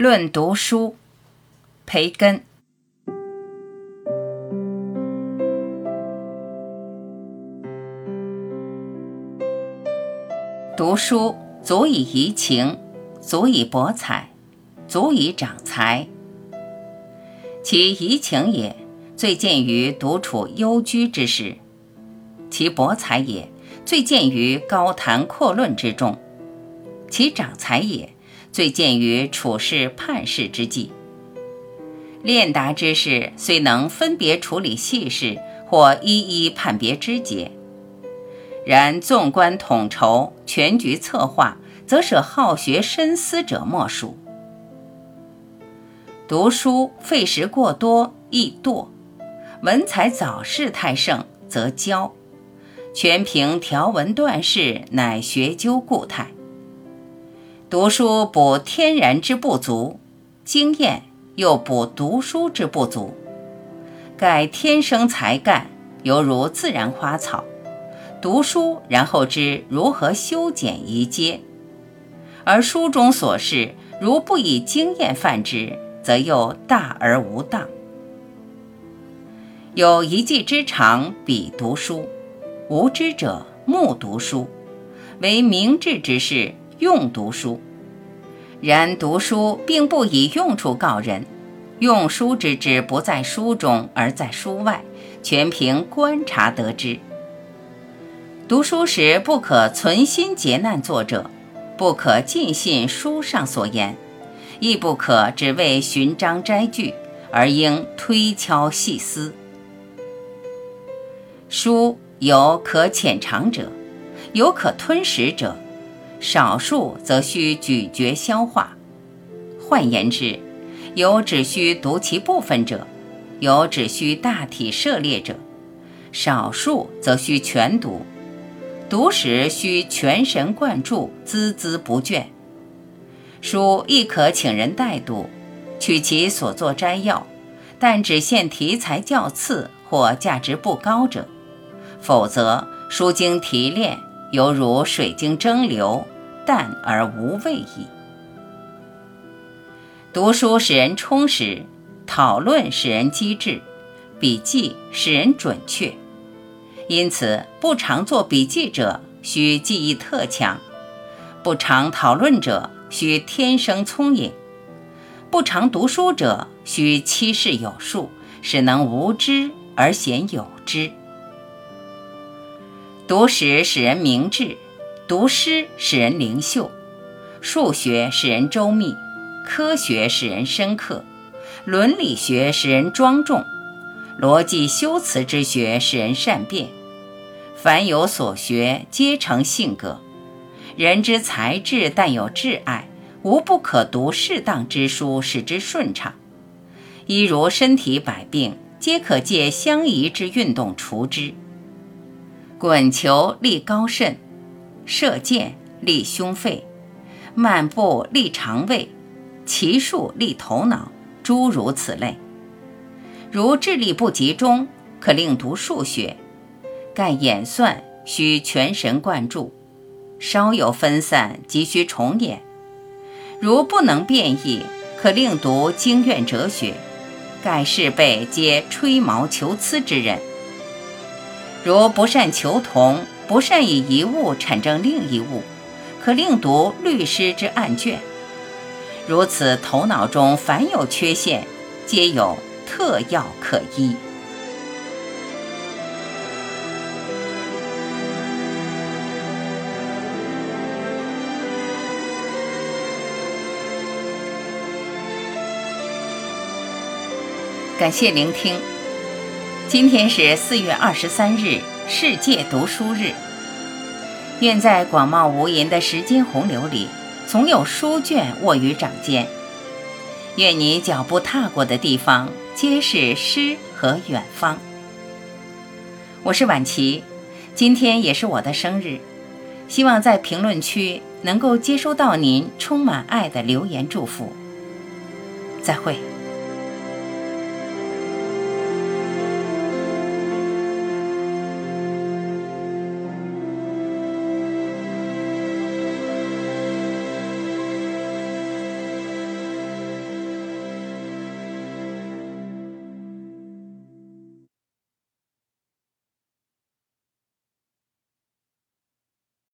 论读书，培根。读书足以怡情，足以博采，足以长才。其怡情也，最见于独处幽居之时；其博采也，最见于高谈阔论之中；其长才也。最见于处事判事之际，练达之士虽能分别处理细事或一一判别枝节，然纵观统筹、全局策划，则舍好学深思者莫属。读书费时过多易惰，文采早逝太盛则骄，全凭条文断事，乃学究固态。读书补天然之不足，经验又补读书之不足。盖天生才干，犹如自然花草。读书然后知如何修剪移接，而书中所示，如不以经验泛之，则又大而无当。有一技之长，彼读书；无知者，目读书。为明智之士。用读书，然读书并不以用处告人。用书之志不在书中，而在书外，全凭观察得知。读书时不可存心劫难作者，不可尽信书上所言，亦不可只为寻章摘句，而应推敲细思。书有可浅尝者，有可吞食者。少数则需咀嚼消化，换言之，有只需读其部分者，有只需大体涉猎者，少数则需全读。读时需全神贯注，孜孜不倦。书亦可请人代读，取其所作摘要，但只限题材较次或价值不高者，否则书经提炼。犹如水经蒸馏，淡而无味矣。读书使人充实，讨论使人机智，笔记使人准确。因此，不常做笔记者需记忆特强；不常讨论者需天生聪颖；不常读书者需七事有数，使能无知而显有知。读史使人明智，读诗使人灵秀，数学使人周密，科学使人深刻，伦理学使人庄重，逻辑修辞之学使人善变。凡有所学，皆成性格。人之才智但有挚爱，无不可读适当之书，使之顺畅。一如身体百病，皆可借相宜之运动除之。滚球利高肾，射箭利胸肺，漫步利肠胃，骑术利头脑，诸如此类。如智力不集中，可令读数学；盖演算需全神贯注，稍有分散即需重演。如不能变异，可令读经院哲学；盖事辈皆吹毛求疵之人。如不善求同，不善以一物产证另一物，可另读律师之案卷。如此，头脑中凡有缺陷，皆有特药可医。感谢聆听。今天是四月二十三日，世界读书日。愿在广袤无垠的时间洪流里，总有书卷握于掌间。愿你脚步踏过的地方，皆是诗和远方。我是婉琪，今天也是我的生日，希望在评论区能够接收到您充满爱的留言祝福。再会。